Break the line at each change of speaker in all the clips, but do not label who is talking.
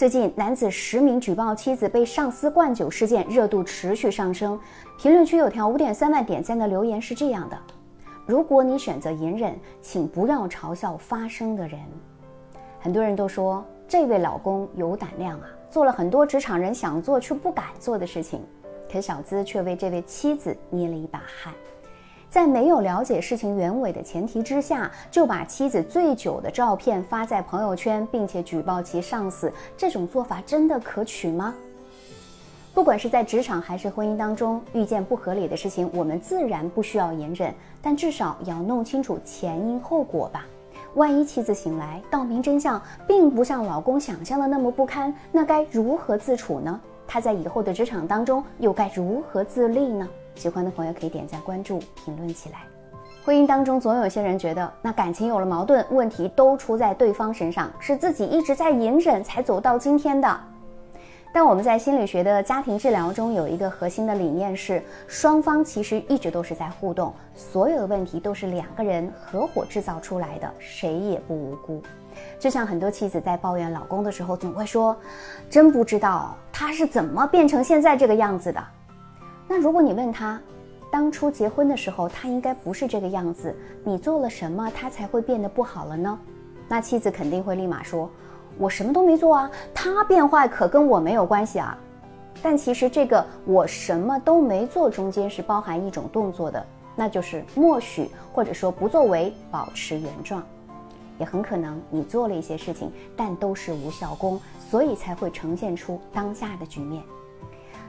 最近，男子实名举报妻子被上司灌酒事件热度持续上升。评论区有条五点三万点赞的留言是这样的：如果你选择隐忍，请不要嘲笑发声的人。很多人都说这位老公有胆量啊，做了很多职场人想做却不敢做的事情。可小资却为这位妻子捏了一把汗。在没有了解事情原委的前提之下，就把妻子醉酒的照片发在朋友圈，并且举报其上司，这种做法真的可取吗？不管是在职场还是婚姻当中，遇见不合理的事情，我们自然不需要隐忍，但至少要弄清楚前因后果吧。万一妻子醒来，道明真相，并不像老公想象的那么不堪，那该如何自处呢？他在以后的职场当中又该如何自立呢？喜欢的朋友可以点赞关注，评论起来。婚姻当中总有些人觉得，那感情有了矛盾，问题都出在对方身上，是自己一直在隐忍才走到今天的。但我们在心理学的家庭治疗中有一个核心的理念是，双方其实一直都是在互动，所有的问题都是两个人合伙制造出来的，谁也不无辜。就像很多妻子在抱怨老公的时候，总会说：“真不知道他是怎么变成现在这个样子的。”那如果你问他，当初结婚的时候他应该不是这个样子，你做了什么他才会变得不好了呢？那妻子肯定会立马说：“我什么都没做啊，他变坏可跟我没有关系啊。”但其实这个“我什么都没做”中间是包含一种动作的，那就是默许或者说不作为，保持原状。也很可能你做了一些事情，但都是无效功，所以才会呈现出当下的局面。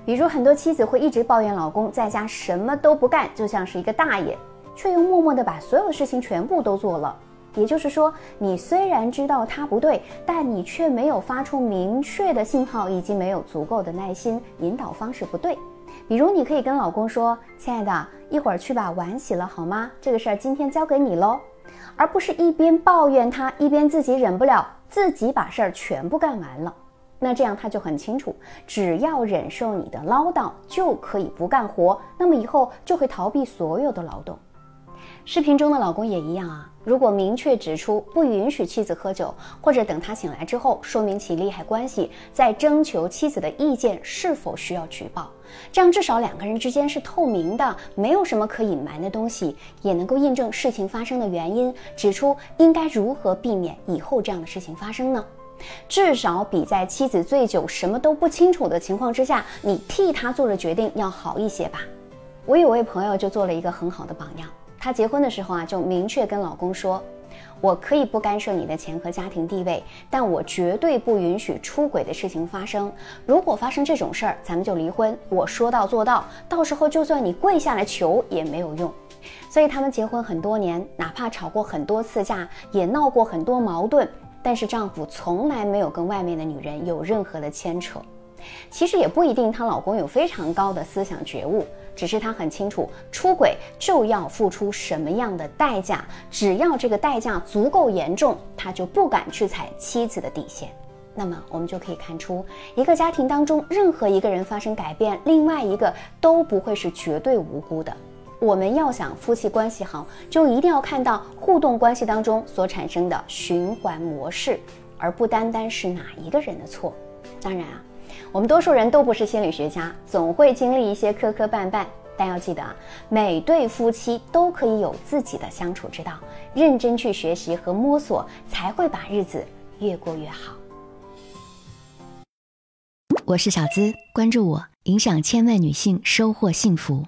比如，很多妻子会一直抱怨老公在家什么都不干，就像是一个大爷，却又默默地把所有的事情全部都做了。也就是说，你虽然知道他不对，但你却没有发出明确的信号，以及没有足够的耐心引导方式不对。比如，你可以跟老公说：“亲爱的，一会儿去把碗洗了好吗？这个事儿今天交给你喽。”而不是一边抱怨他，一边自己忍不了，自己把事儿全部干完了。那这样他就很清楚，只要忍受你的唠叨，就可以不干活。那么以后就会逃避所有的劳动。视频中的老公也一样啊。如果明确指出不允许妻子喝酒，或者等他醒来之后说明其利害关系，再征求妻子的意见是否需要举报，这样至少两个人之间是透明的，没有什么可隐瞒的东西，也能够印证事情发生的原因，指出应该如何避免以后这样的事情发生呢？至少比在妻子醉酒什么都不清楚的情况之下，你替他做了决定要好一些吧。我有位朋友就做了一个很好的榜样，她结婚的时候啊，就明确跟老公说：“我可以不干涉你的钱和家庭地位，但我绝对不允许出轨的事情发生。如果发生这种事儿，咱们就离婚。我说到做到，到时候就算你跪下来求也没有用。”所以他们结婚很多年，哪怕吵过很多次架，也闹过很多矛盾。但是丈夫从来没有跟外面的女人有任何的牵扯，其实也不一定，她老公有非常高的思想觉悟，只是他很清楚出轨就要付出什么样的代价，只要这个代价足够严重，他就不敢去踩妻子的底线。那么我们就可以看出，一个家庭当中任何一个人发生改变，另外一个都不会是绝对无辜的。我们要想夫妻关系好，就一定要看到互动关系当中所产生的循环模式，而不单单是哪一个人的错。当然啊，我们多数人都不是心理学家，总会经历一些磕磕绊绊。但要记得啊，每对夫妻都可以有自己的相处之道，认真去学习和摸索，才会把日子越过越好。
我是小资，关注我，影响千万女性，收获幸福。